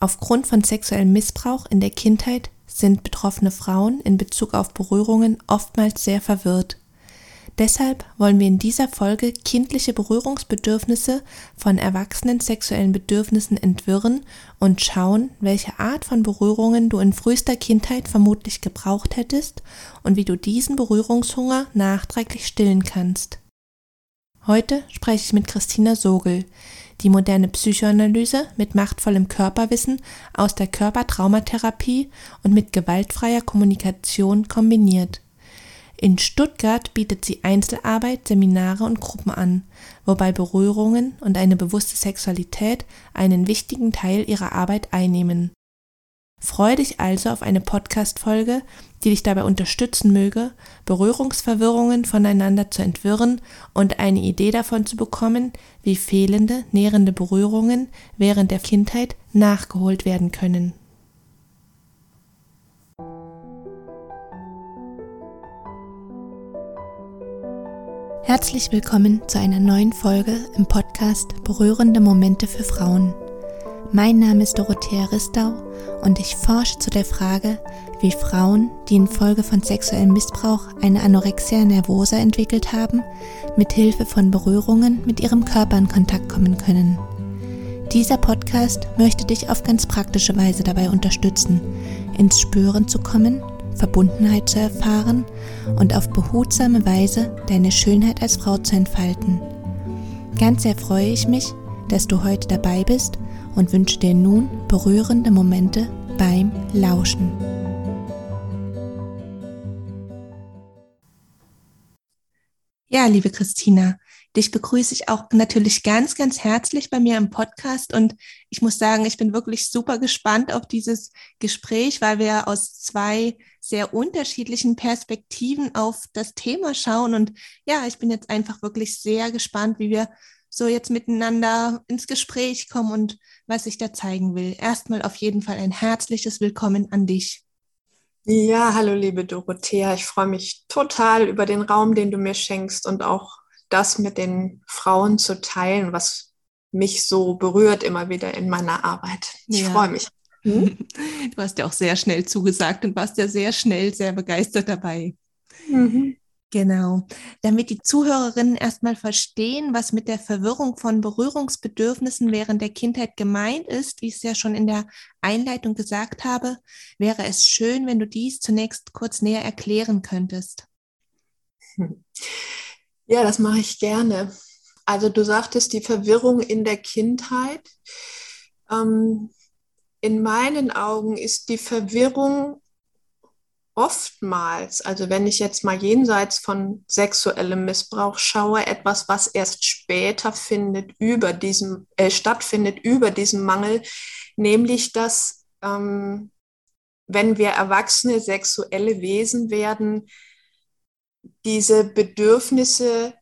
Aufgrund von sexuellem Missbrauch in der Kindheit sind betroffene Frauen in Bezug auf Berührungen oftmals sehr verwirrt. Deshalb wollen wir in dieser Folge kindliche Berührungsbedürfnisse von erwachsenen sexuellen Bedürfnissen entwirren und schauen, welche Art von Berührungen du in frühester Kindheit vermutlich gebraucht hättest und wie du diesen Berührungshunger nachträglich stillen kannst. Heute spreche ich mit Christina Sogel, die moderne Psychoanalyse mit machtvollem Körperwissen aus der Körpertraumatherapie und mit gewaltfreier Kommunikation kombiniert. In Stuttgart bietet sie Einzelarbeit, Seminare und Gruppen an, wobei Berührungen und eine bewusste Sexualität einen wichtigen Teil ihrer Arbeit einnehmen. Freue dich also auf eine Podcast-Folge, die dich dabei unterstützen möge, Berührungsverwirrungen voneinander zu entwirren und eine Idee davon zu bekommen, wie fehlende, nährende Berührungen während der Kindheit nachgeholt werden können. Herzlich willkommen zu einer neuen Folge im Podcast Berührende Momente für Frauen. Mein Name ist Dorothea Ristau und ich forsche zu der Frage, wie Frauen, die infolge von sexuellem Missbrauch eine Anorexia nervosa entwickelt haben, mit Hilfe von Berührungen mit ihrem Körper in Kontakt kommen können. Dieser Podcast möchte dich auf ganz praktische Weise dabei unterstützen, ins Spüren zu kommen, Verbundenheit zu erfahren und auf behutsame Weise deine Schönheit als Frau zu entfalten. Ganz sehr freue ich mich, dass du heute dabei bist und wünsche dir nun berührende Momente beim Lauschen. Ja, liebe Christina, dich begrüße ich auch natürlich ganz, ganz herzlich bei mir im Podcast und ich muss sagen, ich bin wirklich super gespannt auf dieses Gespräch, weil wir aus zwei sehr unterschiedlichen Perspektiven auf das Thema schauen und ja, ich bin jetzt einfach wirklich sehr gespannt, wie wir so jetzt miteinander ins Gespräch kommen und was ich da zeigen will. Erstmal auf jeden Fall ein herzliches Willkommen an dich. Ja, hallo liebe Dorothea. Ich freue mich total über den Raum, den du mir schenkst und auch das mit den Frauen zu teilen, was mich so berührt immer wieder in meiner Arbeit. Ich ja. freue mich. Hm? Du hast ja auch sehr schnell zugesagt und warst ja sehr schnell sehr begeistert dabei. Mhm. Genau. Damit die Zuhörerinnen erstmal verstehen, was mit der Verwirrung von Berührungsbedürfnissen während der Kindheit gemeint ist, wie ich es ja schon in der Einleitung gesagt habe, wäre es schön, wenn du dies zunächst kurz näher erklären könntest. Ja, das mache ich gerne. Also du sagtest die Verwirrung in der Kindheit. Ähm, in meinen Augen ist die Verwirrung oftmals, also wenn ich jetzt mal jenseits von sexuellem Missbrauch schaue, etwas, was erst später findet über diesem, äh, stattfindet über diesen Mangel, nämlich dass ähm, wenn wir erwachsene sexuelle Wesen werden, diese Bedürfnisse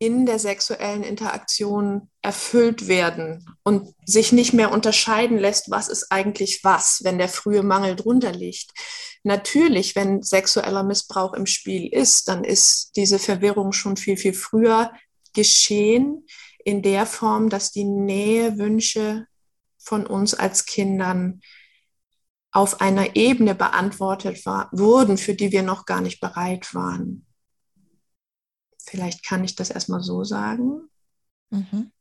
in der sexuellen Interaktion erfüllt werden und sich nicht mehr unterscheiden lässt, was ist eigentlich was, wenn der frühe Mangel drunter liegt. Natürlich, wenn sexueller Missbrauch im Spiel ist, dann ist diese Verwirrung schon viel, viel früher geschehen, in der Form, dass die Nähewünsche von uns als Kindern auf einer Ebene beantwortet war, wurden, für die wir noch gar nicht bereit waren. Vielleicht kann ich das erstmal so sagen. Mhm.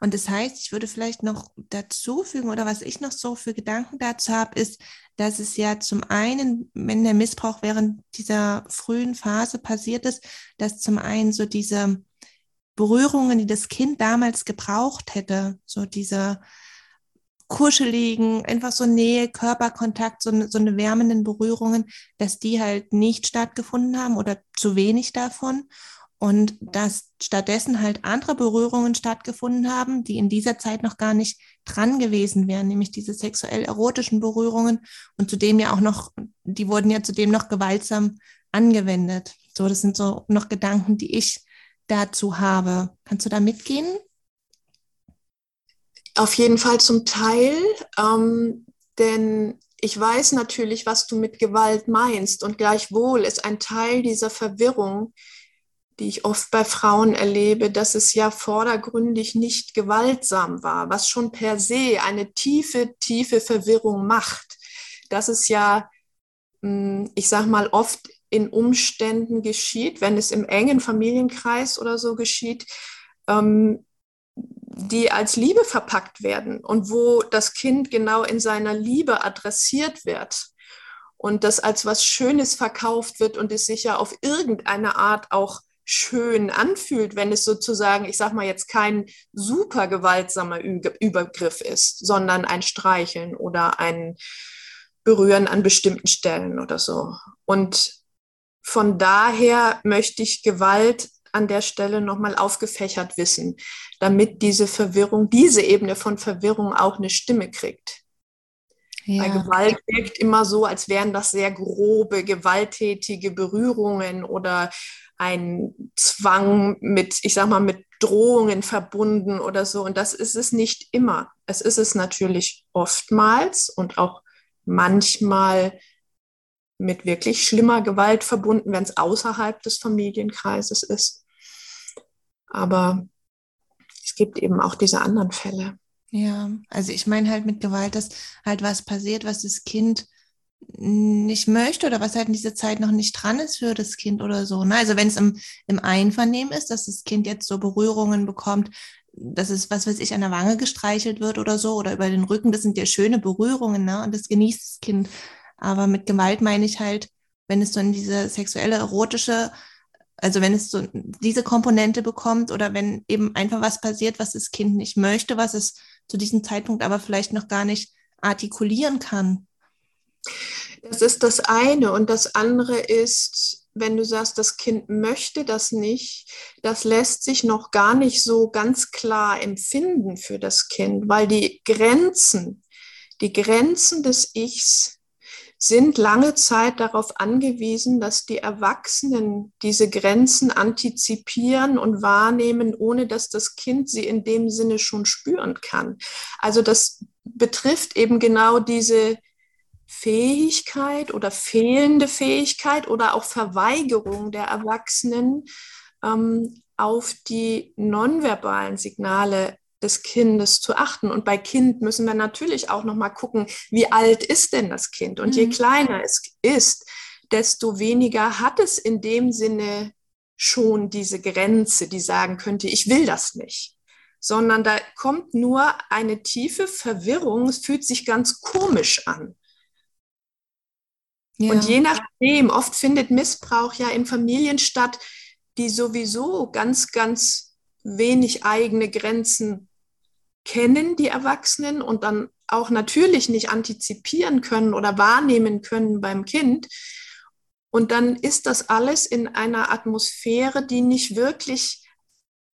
Und das heißt, ich würde vielleicht noch dazu fügen oder was ich noch so für Gedanken dazu habe, ist, dass es ja zum einen, wenn der Missbrauch während dieser frühen Phase passiert ist, dass zum einen so diese Berührungen, die das Kind damals gebraucht hätte, so diese kuscheligen, einfach so Nähe, Körperkontakt, so, so eine wärmenden Berührungen, dass die halt nicht stattgefunden haben oder zu wenig davon und dass stattdessen halt andere Berührungen stattgefunden haben, die in dieser Zeit noch gar nicht dran gewesen wären, nämlich diese sexuell erotischen Berührungen und zudem ja auch noch, die wurden ja zudem noch gewaltsam angewendet. So, das sind so noch Gedanken, die ich dazu habe. Kannst du da mitgehen? Auf jeden Fall zum Teil, ähm, denn ich weiß natürlich, was du mit Gewalt meinst und gleichwohl ist ein Teil dieser Verwirrung die ich oft bei Frauen erlebe, dass es ja vordergründig nicht gewaltsam war, was schon per se eine tiefe, tiefe Verwirrung macht. Dass es ja, hm, ich sag mal, oft in Umständen geschieht, wenn es im engen Familienkreis oder so geschieht, ähm, die als Liebe verpackt werden und wo das Kind genau in seiner Liebe adressiert wird und das als was Schönes verkauft wird und es sich ja auf irgendeine Art auch schön anfühlt, wenn es sozusagen, ich sag mal jetzt kein super gewaltsamer Übergriff ist, sondern ein Streicheln oder ein Berühren an bestimmten Stellen oder so. Und von daher möchte ich Gewalt an der Stelle nochmal aufgefächert wissen, damit diese Verwirrung, diese Ebene von Verwirrung auch eine Stimme kriegt. Ja. Bei Gewalt wirkt immer so, als wären das sehr grobe, gewalttätige Berührungen oder ein Zwang mit, ich sag mal, mit Drohungen verbunden oder so. Und das ist es nicht immer. Es ist es natürlich oftmals und auch manchmal mit wirklich schlimmer Gewalt verbunden, wenn es außerhalb des Familienkreises ist. Aber es gibt eben auch diese anderen Fälle. Ja, also ich meine halt mit Gewalt, dass halt was passiert, was das Kind nicht möchte oder was halt in dieser Zeit noch nicht dran ist für das Kind oder so. Ne? Also wenn es im, im Einvernehmen ist, dass das Kind jetzt so Berührungen bekommt, dass es, was weiß ich, an der Wange gestreichelt wird oder so oder über den Rücken, das sind ja schöne Berührungen, ne? Und das genießt das Kind. Aber mit Gewalt meine ich halt, wenn es so in diese sexuelle, erotische, also wenn es so diese Komponente bekommt oder wenn eben einfach was passiert, was das Kind nicht möchte, was es zu diesem Zeitpunkt aber vielleicht noch gar nicht artikulieren kann. Das ist das eine. Und das andere ist, wenn du sagst, das Kind möchte das nicht, das lässt sich noch gar nicht so ganz klar empfinden für das Kind, weil die Grenzen, die Grenzen des Ichs sind lange Zeit darauf angewiesen, dass die Erwachsenen diese Grenzen antizipieren und wahrnehmen, ohne dass das Kind sie in dem Sinne schon spüren kann. Also das betrifft eben genau diese Fähigkeit oder fehlende Fähigkeit oder auch Verweigerung der Erwachsenen ähm, auf die nonverbalen Signale des Kindes zu achten. Und bei Kind müssen wir natürlich auch noch mal gucken, wie alt ist denn das Kind? Und mhm. je kleiner es ist, desto weniger hat es in dem Sinne schon diese Grenze, die sagen könnte, ich will das nicht. Sondern da kommt nur eine tiefe Verwirrung, es fühlt sich ganz komisch an. Ja. Und je nachdem, oft findet Missbrauch ja in Familien statt, die sowieso ganz, ganz wenig eigene Grenzen kennen, die Erwachsenen, und dann auch natürlich nicht antizipieren können oder wahrnehmen können beim Kind. Und dann ist das alles in einer Atmosphäre, die nicht wirklich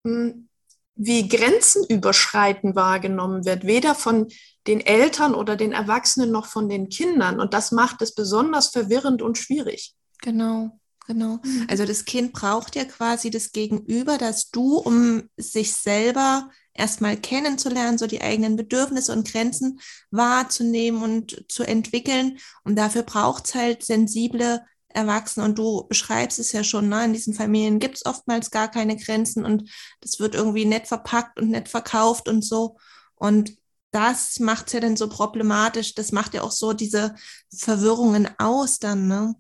hm, wie Grenzen überschreiten wahrgenommen wird, weder von den Eltern oder den Erwachsenen noch von den Kindern. Und das macht es besonders verwirrend und schwierig. Genau. Genau. Mhm. Also das Kind braucht ja quasi das Gegenüber, dass du, um sich selber erstmal kennenzulernen, so die eigenen Bedürfnisse und Grenzen wahrzunehmen und zu entwickeln. Und dafür braucht es halt sensible Erwachsene. Und du beschreibst es ja schon, ne? in diesen Familien gibt es oftmals gar keine Grenzen und das wird irgendwie nett verpackt und nett verkauft und so. Und das macht es ja dann so problematisch. Das macht ja auch so diese Verwirrungen aus dann, ne?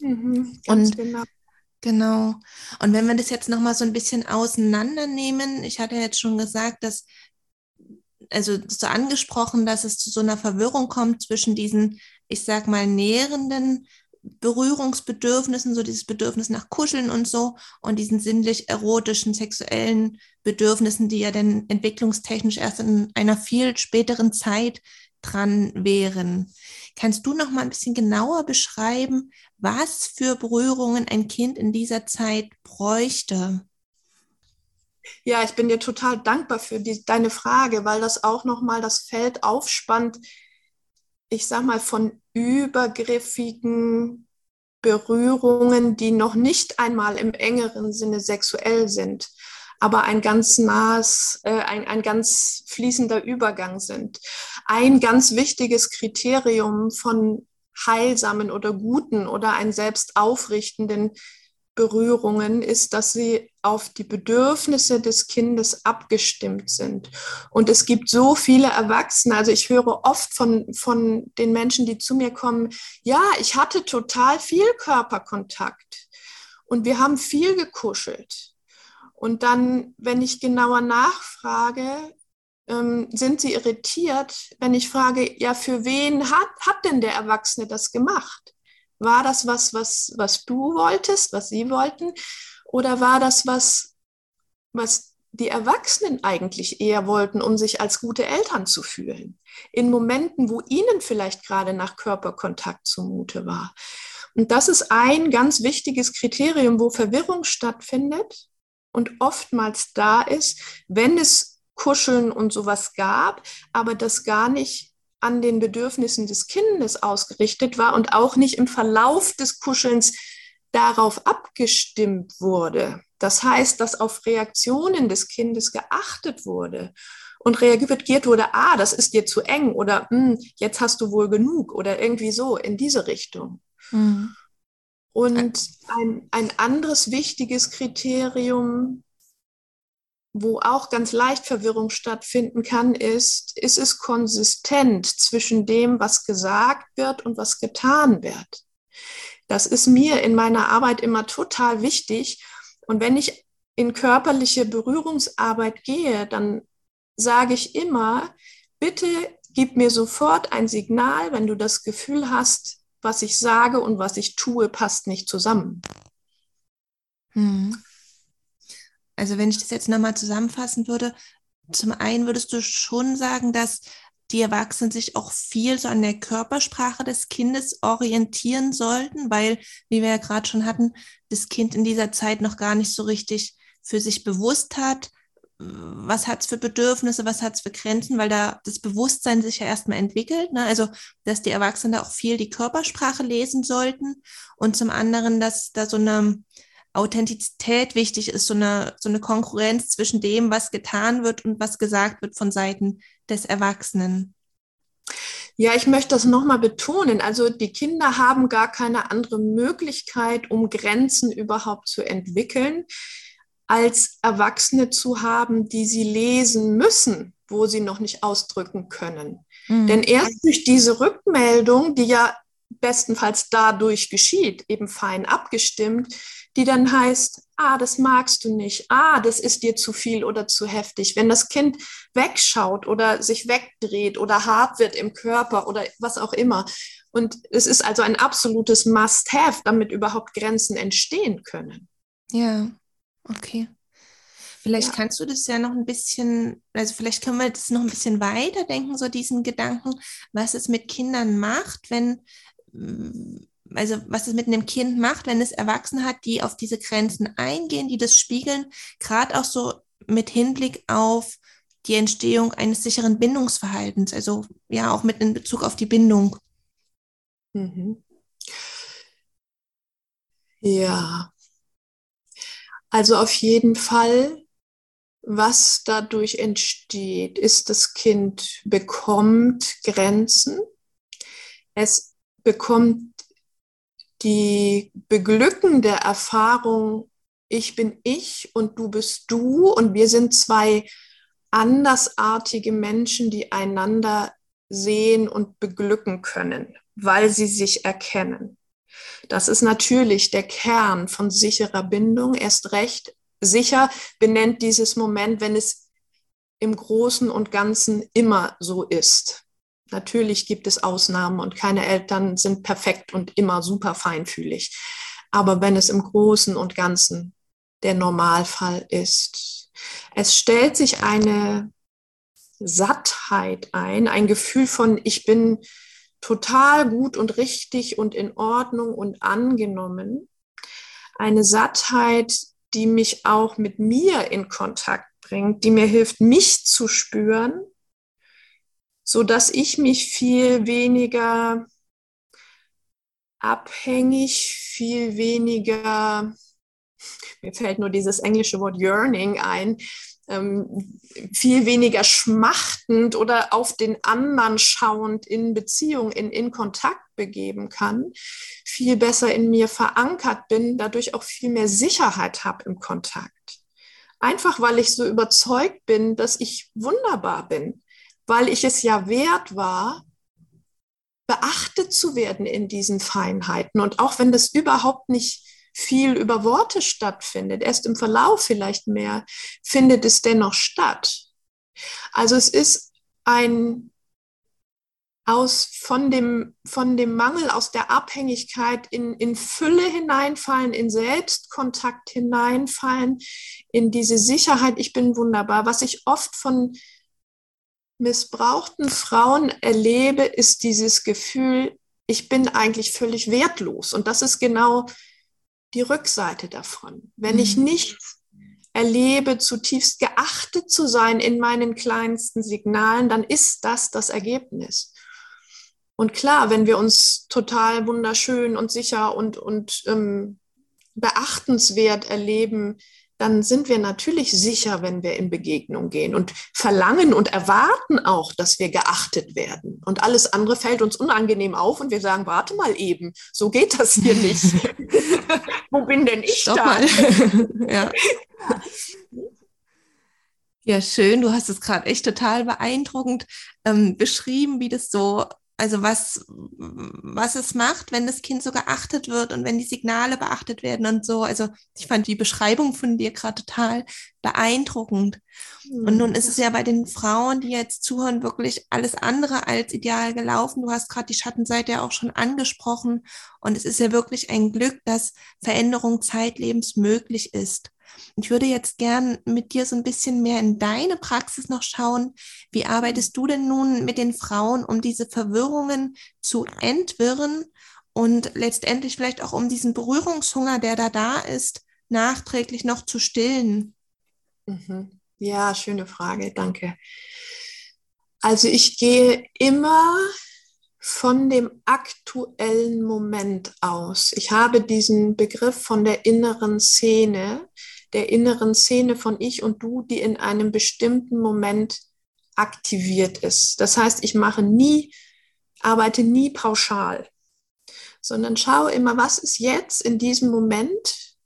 Mhm, und genau. genau. Und wenn wir das jetzt nochmal so ein bisschen auseinandernehmen, ich hatte jetzt schon gesagt, dass, also so angesprochen, dass es zu so einer Verwirrung kommt zwischen diesen, ich sag mal, nährenden Berührungsbedürfnissen, so dieses Bedürfnis nach Kuscheln und so, und diesen sinnlich erotischen, sexuellen Bedürfnissen, die ja dann entwicklungstechnisch erst in einer viel späteren Zeit dran wären. Kannst du noch mal ein bisschen genauer beschreiben, was für Berührungen ein Kind in dieser Zeit bräuchte? Ja, ich bin dir total dankbar für die, deine Frage, weil das auch noch mal das Feld aufspannt. Ich sag mal von übergriffigen Berührungen, die noch nicht einmal im engeren Sinne sexuell sind aber ein ganz nahes, äh, ein, ein ganz fließender Übergang sind. Ein ganz wichtiges Kriterium von heilsamen oder guten oder einen selbst aufrichtenden Berührungen ist, dass sie auf die Bedürfnisse des Kindes abgestimmt sind. Und es gibt so viele Erwachsene, also ich höre oft von, von den Menschen, die zu mir kommen, ja, ich hatte total viel Körperkontakt und wir haben viel gekuschelt. Und dann, wenn ich genauer nachfrage, ähm, sind sie irritiert, wenn ich frage, ja, für wen hat, hat denn der Erwachsene das gemacht? War das was, was, was du wolltest, was sie wollten? Oder war das was, was die Erwachsenen eigentlich eher wollten, um sich als gute Eltern zu fühlen? In Momenten, wo ihnen vielleicht gerade nach Körperkontakt zumute war. Und das ist ein ganz wichtiges Kriterium, wo Verwirrung stattfindet und oftmals da ist, wenn es Kuscheln und sowas gab, aber das gar nicht an den Bedürfnissen des Kindes ausgerichtet war und auch nicht im Verlauf des Kuschelns darauf abgestimmt wurde. Das heißt, dass auf Reaktionen des Kindes geachtet wurde und reagiert wurde, ah, das ist dir zu eng oder hm, jetzt hast du wohl genug oder irgendwie so in diese Richtung. Mhm. Und ein, ein anderes wichtiges Kriterium wo auch ganz leicht Verwirrung stattfinden kann, ist, ist es konsistent zwischen dem, was gesagt wird und was getan wird. Das ist mir in meiner Arbeit immer total wichtig. Und wenn ich in körperliche Berührungsarbeit gehe, dann sage ich immer, bitte gib mir sofort ein Signal, wenn du das Gefühl hast, was ich sage und was ich tue, passt nicht zusammen. Hm. Also wenn ich das jetzt nochmal zusammenfassen würde, zum einen würdest du schon sagen, dass die Erwachsenen sich auch viel so an der Körpersprache des Kindes orientieren sollten, weil, wie wir ja gerade schon hatten, das Kind in dieser Zeit noch gar nicht so richtig für sich bewusst hat, was hat es für Bedürfnisse, was hat es für Grenzen, weil da das Bewusstsein sich ja erstmal entwickelt. Ne? Also, dass die Erwachsenen da auch viel die Körpersprache lesen sollten und zum anderen, dass da so eine Authentizität wichtig ist, so eine, so eine Konkurrenz zwischen dem, was getan wird und was gesagt wird von Seiten des Erwachsenen. Ja, ich möchte das nochmal betonen. Also die Kinder haben gar keine andere Möglichkeit, um Grenzen überhaupt zu entwickeln, als Erwachsene zu haben, die sie lesen müssen, wo sie noch nicht ausdrücken können. Mhm. Denn erst durch diese Rückmeldung, die ja bestenfalls dadurch geschieht, eben fein abgestimmt, die dann heißt, ah, das magst du nicht, ah, das ist dir zu viel oder zu heftig. Wenn das Kind wegschaut oder sich wegdreht oder hart wird im Körper oder was auch immer. Und es ist also ein absolutes Must-Have, damit überhaupt Grenzen entstehen können. Ja, okay. Vielleicht ja. kannst du das ja noch ein bisschen, also vielleicht können wir das noch ein bisschen weiterdenken, so diesen Gedanken, was es mit Kindern macht, wenn also was es mit einem Kind macht, wenn es Erwachsene hat, die auf diese Grenzen eingehen, die das spiegeln, gerade auch so mit Hinblick auf die Entstehung eines sicheren Bindungsverhaltens, also ja auch mit in Bezug auf die Bindung. Mhm. Ja, also auf jeden Fall, was dadurch entsteht, ist, das Kind bekommt Grenzen, es bekommt die beglückende Erfahrung, ich bin ich und du bist du und wir sind zwei andersartige Menschen, die einander sehen und beglücken können, weil sie sich erkennen. Das ist natürlich der Kern von sicherer Bindung. Erst recht sicher benennt dieses Moment, wenn es im Großen und Ganzen immer so ist. Natürlich gibt es Ausnahmen und keine Eltern sind perfekt und immer super feinfühlig. Aber wenn es im Großen und Ganzen der Normalfall ist, es stellt sich eine Sattheit ein, ein Gefühl von, ich bin total gut und richtig und in Ordnung und angenommen. Eine Sattheit, die mich auch mit mir in Kontakt bringt, die mir hilft, mich zu spüren so dass ich mich viel weniger abhängig, viel weniger, mir fällt nur dieses englische Wort yearning ein, ähm, viel weniger schmachtend oder auf den anderen schauend in Beziehung, in, in Kontakt begeben kann, viel besser in mir verankert bin, dadurch auch viel mehr Sicherheit habe im Kontakt. Einfach weil ich so überzeugt bin, dass ich wunderbar bin, weil ich es ja wert war, beachtet zu werden in diesen Feinheiten. Und auch wenn das überhaupt nicht viel über Worte stattfindet, erst im Verlauf vielleicht mehr, findet es dennoch statt. Also es ist ein aus von dem, von dem Mangel, aus der Abhängigkeit in, in Fülle hineinfallen, in Selbstkontakt hineinfallen, in diese Sicherheit, ich bin wunderbar. Was ich oft von missbrauchten Frauen erlebe, ist dieses Gefühl, ich bin eigentlich völlig wertlos. Und das ist genau die Rückseite davon. Wenn mhm. ich nicht erlebe, zutiefst geachtet zu sein in meinen kleinsten Signalen, dann ist das das Ergebnis. Und klar, wenn wir uns total wunderschön und sicher und, und ähm, beachtenswert erleben, dann sind wir natürlich sicher, wenn wir in Begegnung gehen und verlangen und erwarten auch, dass wir geachtet werden. Und alles andere fällt uns unangenehm auf und wir sagen, warte mal eben, so geht das hier nicht. Wo bin denn ich Stopp da? Ja. ja, schön. Du hast es gerade echt total beeindruckend ähm, beschrieben, wie das so also was, was es macht, wenn das Kind so geachtet wird und wenn die Signale beachtet werden und so. Also ich fand die Beschreibung von dir gerade total beeindruckend. Mhm. Und nun ist es ja bei den Frauen, die jetzt zuhören, wirklich alles andere als ideal gelaufen. Du hast gerade die Schattenseite ja auch schon angesprochen. Und es ist ja wirklich ein Glück, dass Veränderung zeitlebens möglich ist. Ich würde jetzt gern mit dir so ein bisschen mehr in deine Praxis noch schauen. Wie arbeitest du denn nun mit den Frauen, um diese Verwirrungen zu entwirren und letztendlich vielleicht auch um diesen Berührungshunger, der da da ist, nachträglich noch zu stillen? Mhm. Ja, schöne Frage, danke. Also ich gehe immer von dem aktuellen Moment aus. Ich habe diesen Begriff von der inneren Szene der inneren Szene von ich und du, die in einem bestimmten Moment aktiviert ist. Das heißt, ich mache nie, arbeite nie pauschal, sondern schaue immer, was ist jetzt in diesem Moment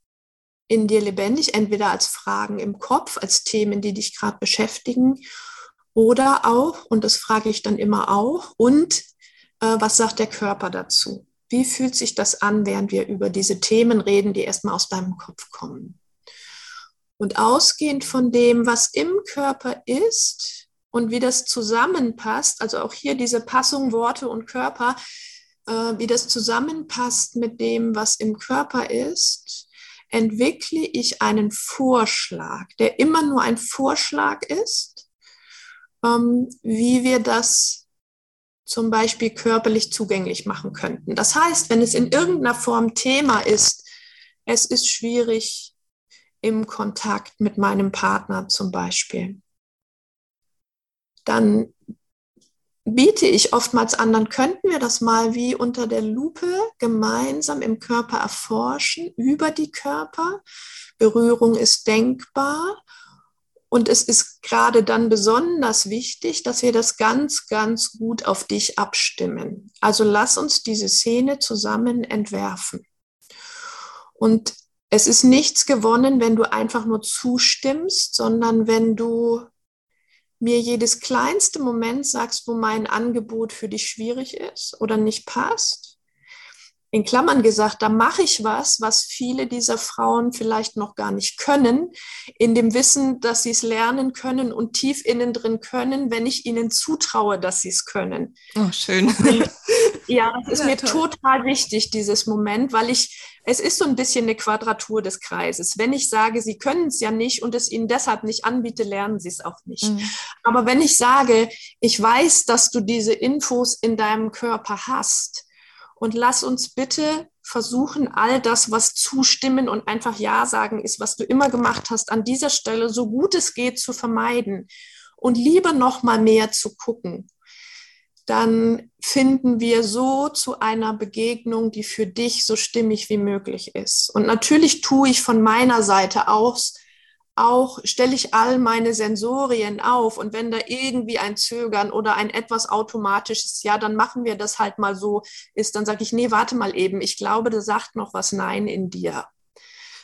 in dir lebendig, entweder als Fragen im Kopf, als Themen, die dich gerade beschäftigen, oder auch, und das frage ich dann immer auch, und äh, was sagt der Körper dazu? Wie fühlt sich das an, während wir über diese Themen reden, die erstmal aus deinem Kopf kommen? Und ausgehend von dem, was im Körper ist und wie das zusammenpasst, also auch hier diese Passung Worte und Körper, äh, wie das zusammenpasst mit dem, was im Körper ist, entwickle ich einen Vorschlag, der immer nur ein Vorschlag ist, ähm, wie wir das zum Beispiel körperlich zugänglich machen könnten. Das heißt, wenn es in irgendeiner Form Thema ist, es ist schwierig, im Kontakt mit meinem Partner zum Beispiel, dann biete ich oftmals an, dann könnten wir das mal wie unter der Lupe gemeinsam im Körper erforschen, über die Körper. Berührung ist denkbar. Und es ist gerade dann besonders wichtig, dass wir das ganz, ganz gut auf dich abstimmen. Also lass uns diese Szene zusammen entwerfen. Und es ist nichts gewonnen, wenn du einfach nur zustimmst, sondern wenn du mir jedes kleinste Moment sagst, wo mein Angebot für dich schwierig ist oder nicht passt. In Klammern gesagt, da mache ich was, was viele dieser Frauen vielleicht noch gar nicht können, in dem Wissen, dass sie es lernen können und tief innen drin können, wenn ich ihnen zutraue, dass sie es können. Oh, schön. ja, das ist ja, mir toll. total wichtig, dieses Moment, weil ich es ist so ein bisschen eine Quadratur des Kreises. Wenn ich sage, Sie können es ja nicht und es Ihnen deshalb nicht anbiete, lernen Sie es auch nicht. Mhm. Aber wenn ich sage, ich weiß, dass du diese Infos in deinem Körper hast und lass uns bitte versuchen, all das, was zustimmen und einfach Ja sagen ist, was du immer gemacht hast, an dieser Stelle so gut es geht zu vermeiden und lieber noch mal mehr zu gucken dann finden wir so zu einer Begegnung, die für dich so stimmig wie möglich ist. Und natürlich tue ich von meiner Seite aus auch, stelle ich all meine Sensorien auf und wenn da irgendwie ein Zögern oder ein etwas automatisches, ja, dann machen wir das halt mal so ist, dann sage ich, nee, warte mal eben, ich glaube, da sagt noch was Nein in dir.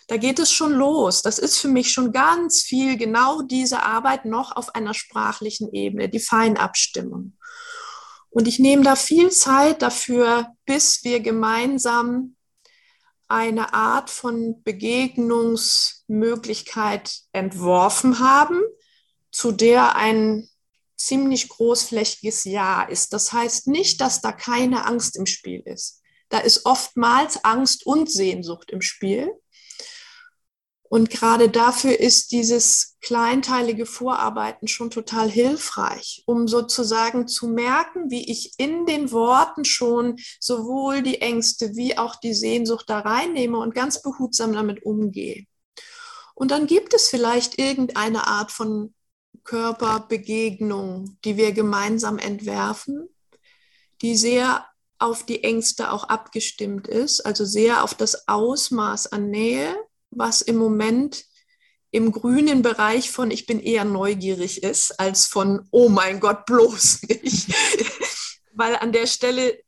Da geht es schon los. Das ist für mich schon ganz viel genau diese Arbeit noch auf einer sprachlichen Ebene, die Feinabstimmung. Und ich nehme da viel Zeit dafür, bis wir gemeinsam eine Art von Begegnungsmöglichkeit entworfen haben, zu der ein ziemlich großflächiges Ja ist. Das heißt nicht, dass da keine Angst im Spiel ist. Da ist oftmals Angst und Sehnsucht im Spiel. Und gerade dafür ist dieses kleinteilige Vorarbeiten schon total hilfreich, um sozusagen zu merken, wie ich in den Worten schon sowohl die Ängste wie auch die Sehnsucht da reinnehme und ganz behutsam damit umgehe. Und dann gibt es vielleicht irgendeine Art von Körperbegegnung, die wir gemeinsam entwerfen, die sehr auf die Ängste auch abgestimmt ist, also sehr auf das Ausmaß an Nähe was im Moment im grünen Bereich von ich bin eher neugierig ist, als von oh mein Gott, bloß nicht. Weil an der Stelle,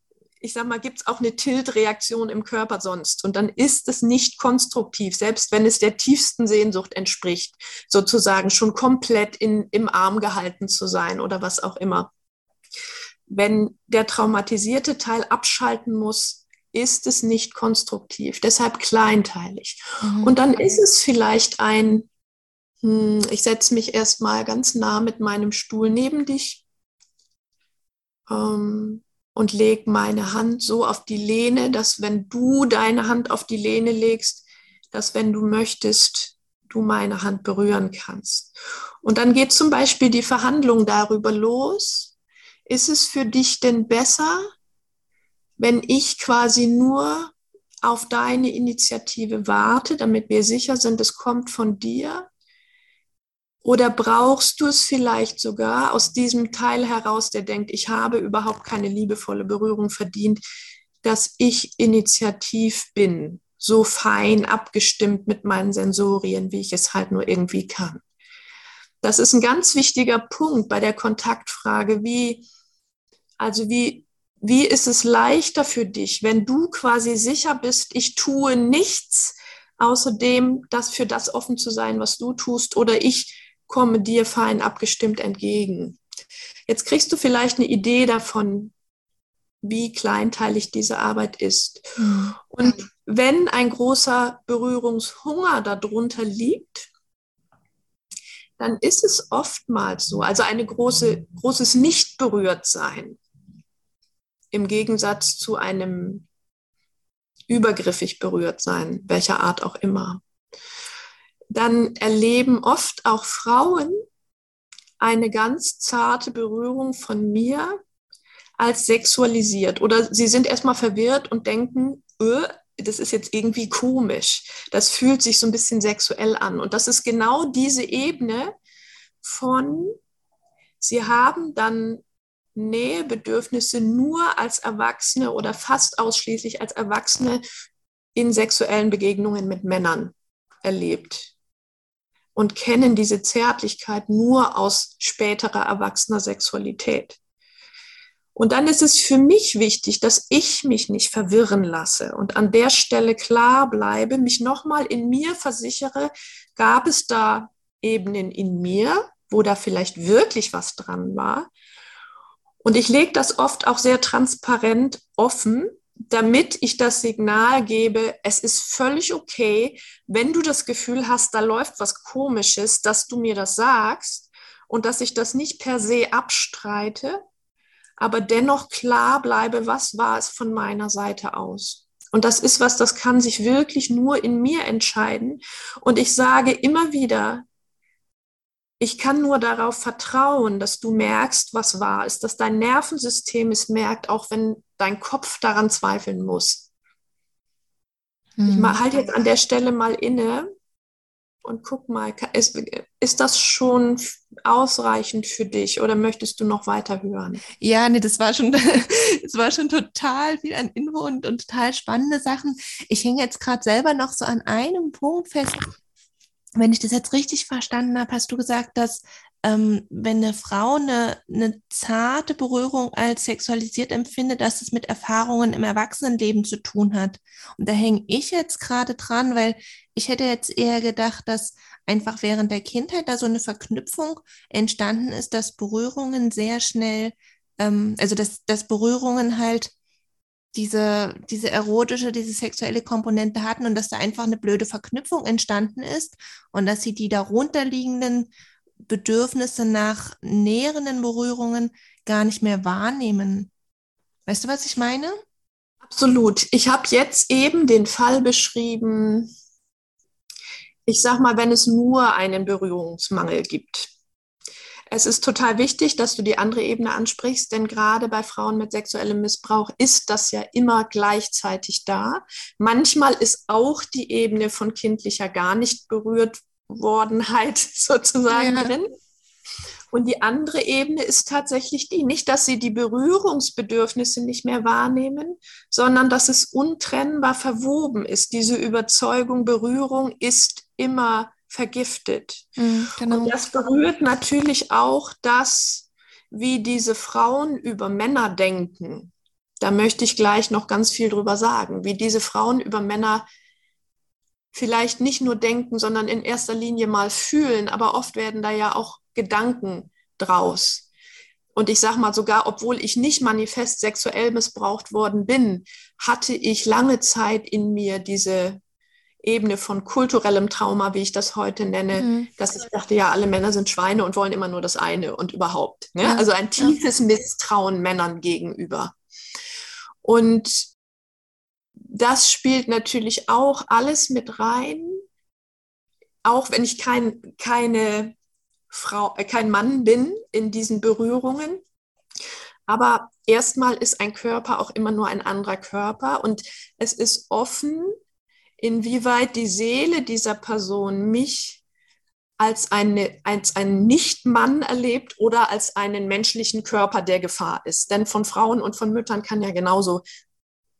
ich sag mal, gibt es auch eine Tiltreaktion im Körper sonst. Und dann ist es nicht konstruktiv, selbst wenn es der tiefsten Sehnsucht entspricht, sozusagen schon komplett in, im Arm gehalten zu sein oder was auch immer. Wenn der traumatisierte Teil abschalten muss, ist es nicht konstruktiv, deshalb kleinteilig. Mhm. Und dann ist es vielleicht ein, hm, ich setze mich erstmal ganz nah mit meinem Stuhl neben dich ähm, und lege meine Hand so auf die Lehne, dass wenn du deine Hand auf die Lehne legst, dass wenn du möchtest, du meine Hand berühren kannst. Und dann geht zum Beispiel die Verhandlung darüber los. Ist es für dich denn besser, wenn ich quasi nur auf deine Initiative warte, damit wir sicher sind, es kommt von dir? Oder brauchst du es vielleicht sogar aus diesem Teil heraus, der denkt, ich habe überhaupt keine liebevolle Berührung verdient, dass ich initiativ bin, so fein abgestimmt mit meinen Sensorien, wie ich es halt nur irgendwie kann? Das ist ein ganz wichtiger Punkt bei der Kontaktfrage, wie, also wie wie ist es leichter für dich, wenn du quasi sicher bist, ich tue nichts, außerdem das für das offen zu sein, was du tust, oder ich komme dir fein abgestimmt entgegen. Jetzt kriegst du vielleicht eine Idee davon, wie kleinteilig diese Arbeit ist. Mhm. Und wenn ein großer Berührungshunger darunter liegt, dann ist es oftmals so, also eine große, großes Nicht-Berührt-Sein im Gegensatz zu einem übergriffig berührt sein, welcher Art auch immer. Dann erleben oft auch Frauen eine ganz zarte Berührung von mir als sexualisiert oder sie sind erstmal verwirrt und denken, öh, das ist jetzt irgendwie komisch. Das fühlt sich so ein bisschen sexuell an. Und das ist genau diese Ebene von, sie haben dann Nähebedürfnisse nur als Erwachsene oder fast ausschließlich als Erwachsene in sexuellen Begegnungen mit Männern erlebt und kennen diese Zärtlichkeit nur aus späterer erwachsener Sexualität. Und dann ist es für mich wichtig, dass ich mich nicht verwirren lasse und an der Stelle klar bleibe, mich nochmal in mir versichere, gab es da Ebenen in mir, wo da vielleicht wirklich was dran war, und ich lege das oft auch sehr transparent offen, damit ich das Signal gebe, es ist völlig okay, wenn du das Gefühl hast, da läuft was Komisches, dass du mir das sagst und dass ich das nicht per se abstreite, aber dennoch klar bleibe, was war es von meiner Seite aus. Und das ist was, das kann sich wirklich nur in mir entscheiden. Und ich sage immer wieder, ich kann nur darauf vertrauen, dass du merkst, was wahr ist, dass dein Nervensystem es merkt, auch wenn dein Kopf daran zweifeln muss. Mhm. Ich halte jetzt an der Stelle mal inne und guck mal, ist, ist das schon ausreichend für dich oder möchtest du noch weiter hören? Ja, nee, das war schon, das war schon total viel an Info und, und total spannende Sachen. Ich hänge jetzt gerade selber noch so an einem Punkt fest, wenn ich das jetzt richtig verstanden habe, hast du gesagt, dass ähm, wenn eine Frau eine, eine zarte Berührung als sexualisiert empfindet, dass es mit Erfahrungen im Erwachsenenleben zu tun hat. Und da hänge ich jetzt gerade dran, weil ich hätte jetzt eher gedacht, dass einfach während der Kindheit da so eine Verknüpfung entstanden ist, dass Berührungen sehr schnell, ähm, also dass, dass Berührungen halt diese, diese erotische, diese sexuelle Komponente hatten und dass da einfach eine blöde Verknüpfung entstanden ist und dass sie die darunterliegenden Bedürfnisse nach näherenden Berührungen gar nicht mehr wahrnehmen. Weißt du, was ich meine? Absolut. Ich habe jetzt eben den Fall beschrieben, ich sag mal, wenn es nur einen Berührungsmangel gibt. Es ist total wichtig, dass du die andere Ebene ansprichst, denn gerade bei Frauen mit sexuellem Missbrauch ist das ja immer gleichzeitig da. Manchmal ist auch die Ebene von kindlicher gar nicht berührt Wordenheit sozusagen ja. drin. Und die andere Ebene ist tatsächlich die, nicht, dass sie die Berührungsbedürfnisse nicht mehr wahrnehmen, sondern dass es untrennbar verwoben ist. Diese Überzeugung, Berührung ist immer vergiftet. Mhm, genau. Und das berührt natürlich auch das, wie diese Frauen über Männer denken. Da möchte ich gleich noch ganz viel drüber sagen, wie diese Frauen über Männer vielleicht nicht nur denken, sondern in erster Linie mal fühlen, aber oft werden da ja auch Gedanken draus. Und ich sage mal sogar, obwohl ich nicht manifest sexuell missbraucht worden bin, hatte ich lange Zeit in mir diese Ebene von kulturellem Trauma, wie ich das heute nenne, mhm. dass ich dachte, ja, alle Männer sind Schweine und wollen immer nur das eine und überhaupt. Ne? Ja. Also ein tiefes Misstrauen Männern gegenüber. Und das spielt natürlich auch alles mit rein, auch wenn ich kein, keine Frau, äh, kein Mann bin in diesen Berührungen. Aber erstmal ist ein Körper auch immer nur ein anderer Körper und es ist offen, inwieweit die Seele dieser Person mich als, eine, als einen Nicht-Mann erlebt oder als einen menschlichen Körper, der Gefahr ist. Denn von Frauen und von Müttern kann ja genauso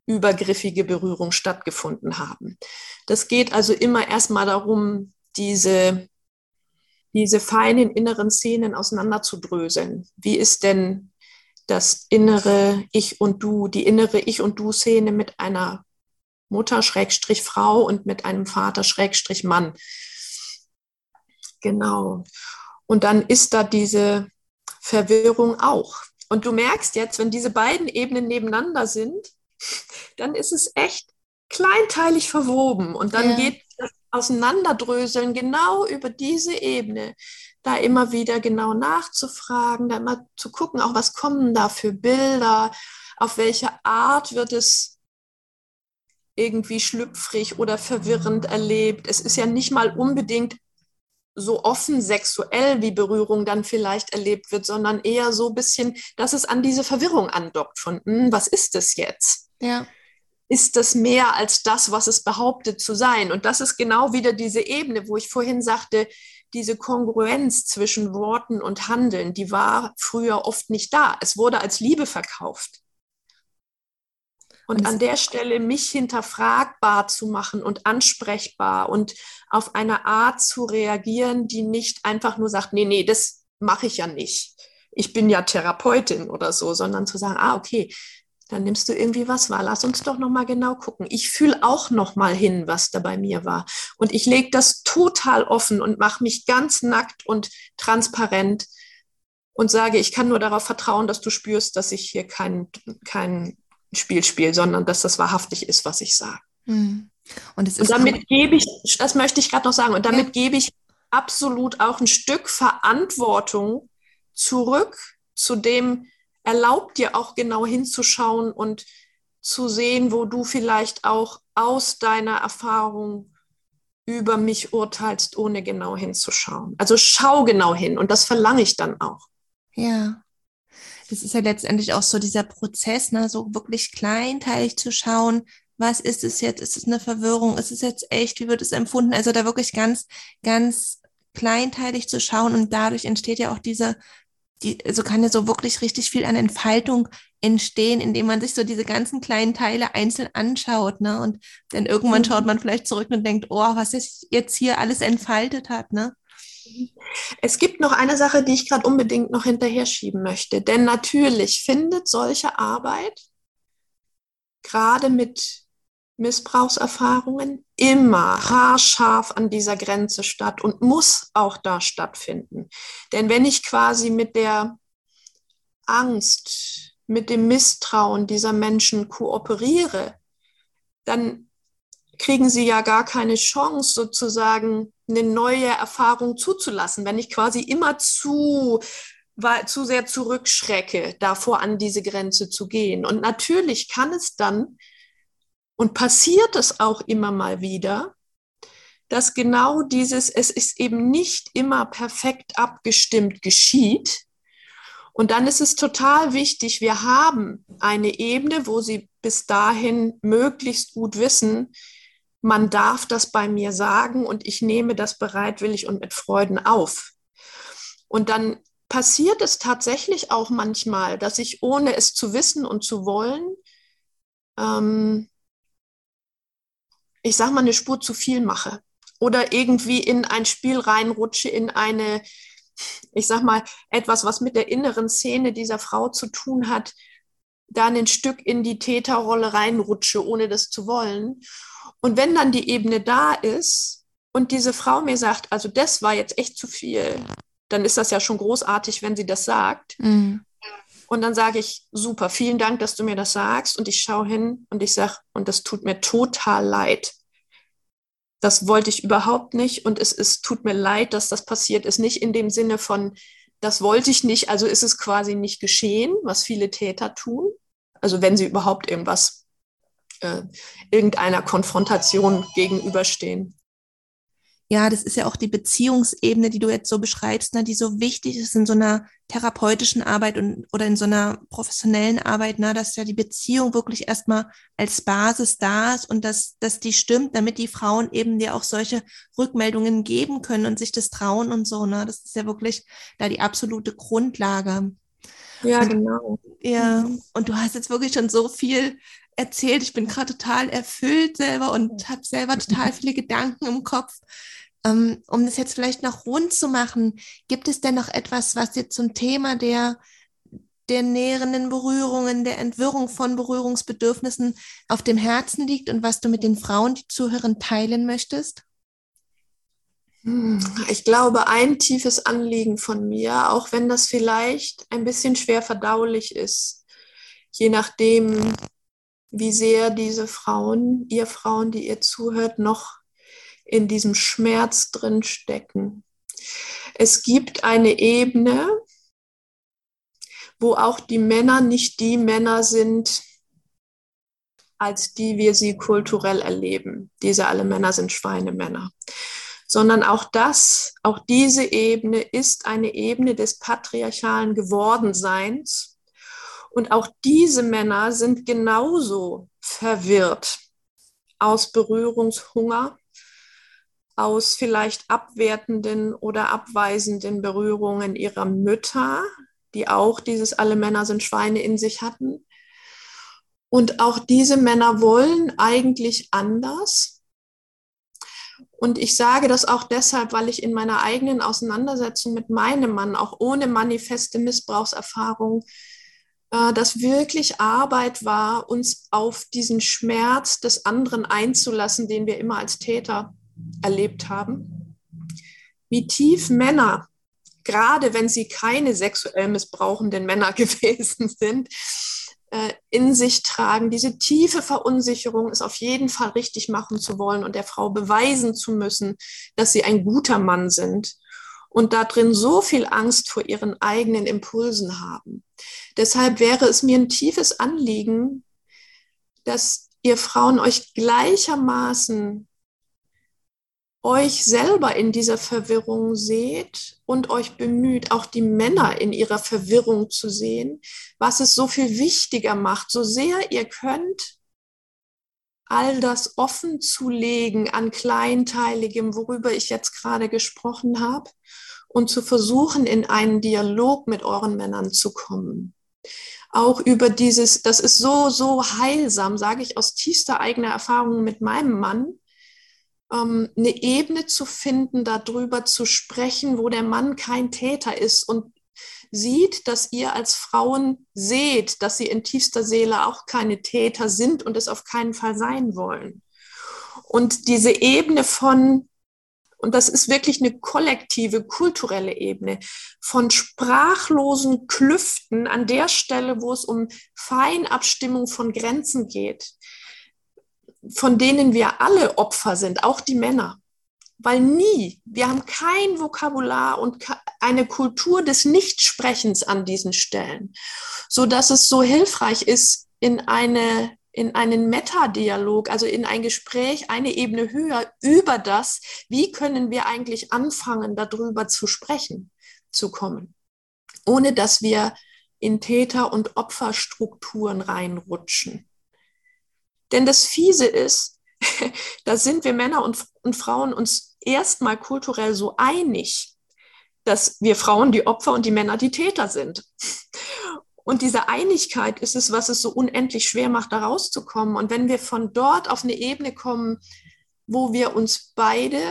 übergriffige Berührung stattgefunden haben. Das geht also immer erstmal darum, diese, diese feinen inneren Szenen auseinanderzudröseln. Wie ist denn das innere Ich und Du, die innere Ich und Du-Szene mit einer Mutter Schrägstrich Frau und mit einem Vater Schrägstrich Mann. Genau. Und dann ist da diese Verwirrung auch. Und du merkst jetzt, wenn diese beiden Ebenen nebeneinander sind, dann ist es echt kleinteilig verwoben und dann ja. geht das Auseinanderdröseln genau über diese Ebene, da immer wieder genau nachzufragen, da immer zu gucken, auch was kommen da für Bilder, auf welche Art wird es irgendwie schlüpfrig oder verwirrend erlebt. Es ist ja nicht mal unbedingt so offen sexuell, wie Berührung dann vielleicht erlebt wird, sondern eher so ein bisschen, dass es an diese Verwirrung andockt von, hm, was ist das jetzt? Ja. Ist das mehr als das, was es behauptet zu sein? Und das ist genau wieder diese Ebene, wo ich vorhin sagte, diese Kongruenz zwischen Worten und Handeln, die war früher oft nicht da. Es wurde als Liebe verkauft. Und an der Stelle mich hinterfragbar zu machen und ansprechbar und auf eine Art zu reagieren, die nicht einfach nur sagt, nee, nee, das mache ich ja nicht. Ich bin ja Therapeutin oder so, sondern zu sagen, ah, okay, dann nimmst du irgendwie was wahr. Lass uns doch noch mal genau gucken. Ich fühle auch noch mal hin, was da bei mir war. Und ich lege das total offen und mache mich ganz nackt und transparent und sage, ich kann nur darauf vertrauen, dass du spürst, dass ich hier kein, kein Spiel spiele, sondern dass das wahrhaftig ist, was ich sage. Mhm. Und, und, damit gebe ich, das möchte ich gerade noch sagen, und damit ja. gebe ich absolut auch ein Stück Verantwortung zurück zu dem, erlaubt dir auch genau hinzuschauen und zu sehen, wo du vielleicht auch aus deiner Erfahrung über mich urteilst, ohne genau hinzuschauen. Also schau genau hin und das verlange ich dann auch. Ja. Das ist ja letztendlich auch so dieser Prozess, ne, so wirklich kleinteilig zu schauen, was ist es jetzt? Ist es eine Verwirrung? Ist es jetzt echt? Wie wird es empfunden? Also da wirklich ganz, ganz kleinteilig zu schauen und dadurch entsteht ja auch diese die, also kann ja so wirklich richtig viel an Entfaltung entstehen, indem man sich so diese ganzen kleinen Teile einzeln anschaut, ne? Und dann irgendwann schaut mhm. man vielleicht zurück und denkt, oh, was sich jetzt hier alles entfaltet hat, ne? Es gibt noch eine Sache, die ich gerade unbedingt noch hinterher schieben möchte. Denn natürlich findet solche Arbeit gerade mit Missbrauchserfahrungen immer haarscharf an dieser Grenze statt und muss auch da stattfinden. Denn wenn ich quasi mit der Angst, mit dem Misstrauen dieser Menschen kooperiere, dann kriegen sie ja gar keine Chance, sozusagen eine neue Erfahrung zuzulassen. Wenn ich quasi immer zu zu sehr zurückschrecke, davor an diese Grenze zu gehen. Und natürlich kann es dann und passiert es auch immer mal wieder, dass genau dieses, es ist eben nicht immer perfekt abgestimmt geschieht. Und dann ist es total wichtig, wir haben eine Ebene, wo Sie bis dahin möglichst gut wissen, man darf das bei mir sagen und ich nehme das bereitwillig und mit Freuden auf. Und dann passiert es tatsächlich auch manchmal, dass ich ohne es zu wissen und zu wollen, ähm, ich sag mal, eine Spur zu viel mache oder irgendwie in ein Spiel reinrutsche, in eine, ich sag mal, etwas, was mit der inneren Szene dieser Frau zu tun hat, dann ein Stück in die Täterrolle reinrutsche, ohne das zu wollen. Und wenn dann die Ebene da ist und diese Frau mir sagt, also das war jetzt echt zu viel, dann ist das ja schon großartig, wenn sie das sagt. Mhm. Und dann sage ich, super, vielen Dank, dass du mir das sagst. Und ich schaue hin und ich sage, und das tut mir total leid. Das wollte ich überhaupt nicht. Und es ist, tut mir leid, dass das passiert ist. Nicht in dem Sinne von, das wollte ich nicht, also ist es quasi nicht geschehen, was viele Täter tun. Also wenn sie überhaupt irgendwas, äh, irgendeiner Konfrontation gegenüberstehen ja, das ist ja auch die Beziehungsebene, die du jetzt so beschreibst, ne, die so wichtig ist in so einer therapeutischen Arbeit und, oder in so einer professionellen Arbeit, ne, dass ja die Beziehung wirklich erstmal als Basis da ist und dass, dass die stimmt, damit die Frauen eben dir auch solche Rückmeldungen geben können und sich das trauen und so, ne. Das ist ja wirklich da die absolute Grundlage. Ja, und, genau. Ja, mhm. und du hast jetzt wirklich schon so viel erzählt. Ich bin gerade total erfüllt selber und habe selber total viele Gedanken im Kopf. Ähm, um das jetzt vielleicht noch rund zu machen, gibt es denn noch etwas, was jetzt zum Thema der, der näherenden Berührungen, der Entwirrung von Berührungsbedürfnissen auf dem Herzen liegt und was du mit den Frauen, die zuhören, teilen möchtest? Hm, ich glaube, ein tiefes Anliegen von mir, auch wenn das vielleicht ein bisschen schwer verdaulich ist, je nachdem, wie sehr diese Frauen, ihr Frauen, die ihr zuhört, noch in diesem Schmerz drin stecken. Es gibt eine Ebene, wo auch die Männer nicht die Männer sind, als die wir sie kulturell erleben. Diese alle Männer sind Schweinemänner. Sondern auch das, auch diese Ebene ist eine Ebene des patriarchalen Gewordenseins. Und auch diese Männer sind genauso verwirrt aus Berührungshunger, aus vielleicht abwertenden oder abweisenden Berührungen ihrer Mütter, die auch dieses alle Männer sind Schweine in sich hatten. Und auch diese Männer wollen eigentlich anders. Und ich sage das auch deshalb, weil ich in meiner eigenen Auseinandersetzung mit meinem Mann, auch ohne manifeste Missbrauchserfahrung, äh, das wirklich Arbeit war, uns auf diesen Schmerz des anderen einzulassen, den wir immer als Täter erlebt haben, wie tief Männer, gerade wenn sie keine sexuell missbrauchenden Männer gewesen sind, äh, in sich tragen. Diese tiefe Verunsicherung, es auf jeden Fall richtig machen zu wollen und der Frau beweisen zu müssen, dass sie ein guter Mann sind und da drin so viel Angst vor ihren eigenen Impulsen haben. Deshalb wäre es mir ein tiefes Anliegen, dass ihr Frauen euch gleichermaßen euch selber in dieser Verwirrung seht und euch bemüht, auch die Männer in ihrer Verwirrung zu sehen, was es so viel wichtiger macht, so sehr ihr könnt, all das offen zu legen an Kleinteiligem, worüber ich jetzt gerade gesprochen habe, und zu versuchen, in einen Dialog mit euren Männern zu kommen. auch über dieses, das ist so, so heilsam, sage ich aus tiefster eigener Erfahrung mit meinem Mann, ähm, eine Ebene zu finden, darüber zu sprechen, wo der Mann kein Täter ist und sieht, dass ihr als Frauen seht, dass sie in tiefster Seele auch keine Täter sind und es auf keinen Fall sein wollen. Und diese Ebene von, und das ist wirklich eine kollektive, kulturelle Ebene, von sprachlosen Klüften an der Stelle, wo es um Feinabstimmung von Grenzen geht, von denen wir alle Opfer sind, auch die Männer. Weil nie, wir haben kein Vokabular und eine Kultur des Nichtsprechens an diesen Stellen, so dass es so hilfreich ist, in eine in einen Metadialog, also in ein Gespräch eine Ebene höher über das, wie können wir eigentlich anfangen, darüber zu sprechen, zu kommen, ohne dass wir in Täter- und Opferstrukturen reinrutschen. Denn das Fiese ist, da sind wir Männer und, und Frauen uns erstmal kulturell so einig, dass wir Frauen die Opfer und die Männer die Täter sind. Und diese Einigkeit ist es, was es so unendlich schwer macht, da rauszukommen. Und wenn wir von dort auf eine Ebene kommen, wo wir uns beide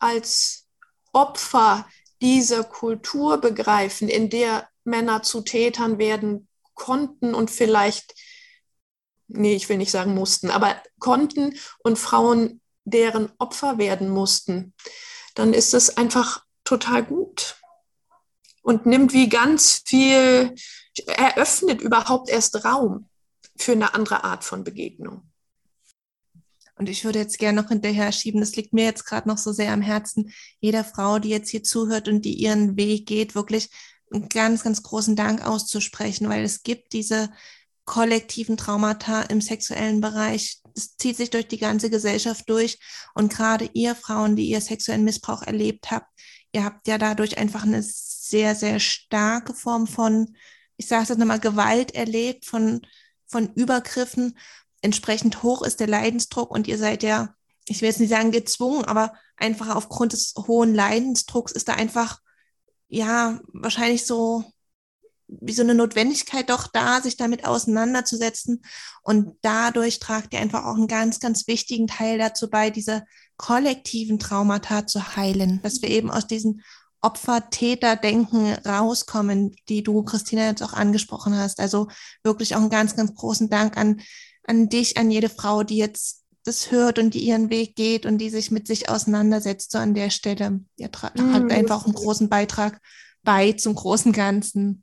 als Opfer dieser Kultur begreifen, in der Männer zu Tätern werden konnten und vielleicht nee, ich will nicht sagen mussten, aber konnten und Frauen deren Opfer werden mussten, dann ist es einfach total gut und nimmt wie ganz viel, eröffnet überhaupt erst Raum für eine andere Art von Begegnung. Und ich würde jetzt gerne noch hinterher schieben, das liegt mir jetzt gerade noch so sehr am Herzen, jeder Frau, die jetzt hier zuhört und die ihren Weg geht, wirklich einen ganz, ganz großen Dank auszusprechen, weil es gibt diese kollektiven Traumata im sexuellen Bereich. Das zieht sich durch die ganze Gesellschaft durch. Und gerade ihr Frauen, die ihr sexuellen Missbrauch erlebt habt, ihr habt ja dadurch einfach eine sehr, sehr starke Form von, ich sage es nochmal, Gewalt erlebt, von, von Übergriffen. Entsprechend hoch ist der Leidensdruck und ihr seid ja, ich will jetzt nicht sagen gezwungen, aber einfach aufgrund des hohen Leidensdrucks ist da einfach, ja, wahrscheinlich so wie so eine Notwendigkeit doch da, sich damit auseinanderzusetzen. Und dadurch tragt ihr einfach auch einen ganz, ganz wichtigen Teil dazu bei, diese kollektiven Traumata zu heilen, dass wir eben aus diesen Opfer-Täter-Denken rauskommen, die du, Christina, jetzt auch angesprochen hast. Also wirklich auch einen ganz, ganz großen Dank an, an dich, an jede Frau, die jetzt das hört und die ihren Weg geht und die sich mit sich auseinandersetzt, so an der Stelle. Ihr tragt mhm. einfach einen großen Beitrag bei zum großen Ganzen.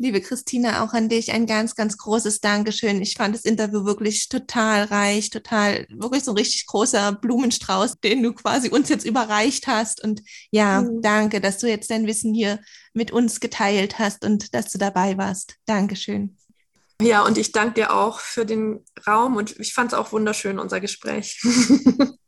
Liebe Christina, auch an dich ein ganz, ganz großes Dankeschön. Ich fand das Interview wirklich total reich, total, wirklich so ein richtig großer Blumenstrauß, den du quasi uns jetzt überreicht hast. Und ja, mhm. danke, dass du jetzt dein Wissen hier mit uns geteilt hast und dass du dabei warst. Dankeschön. Ja, und ich danke dir auch für den Raum und ich fand es auch wunderschön, unser Gespräch.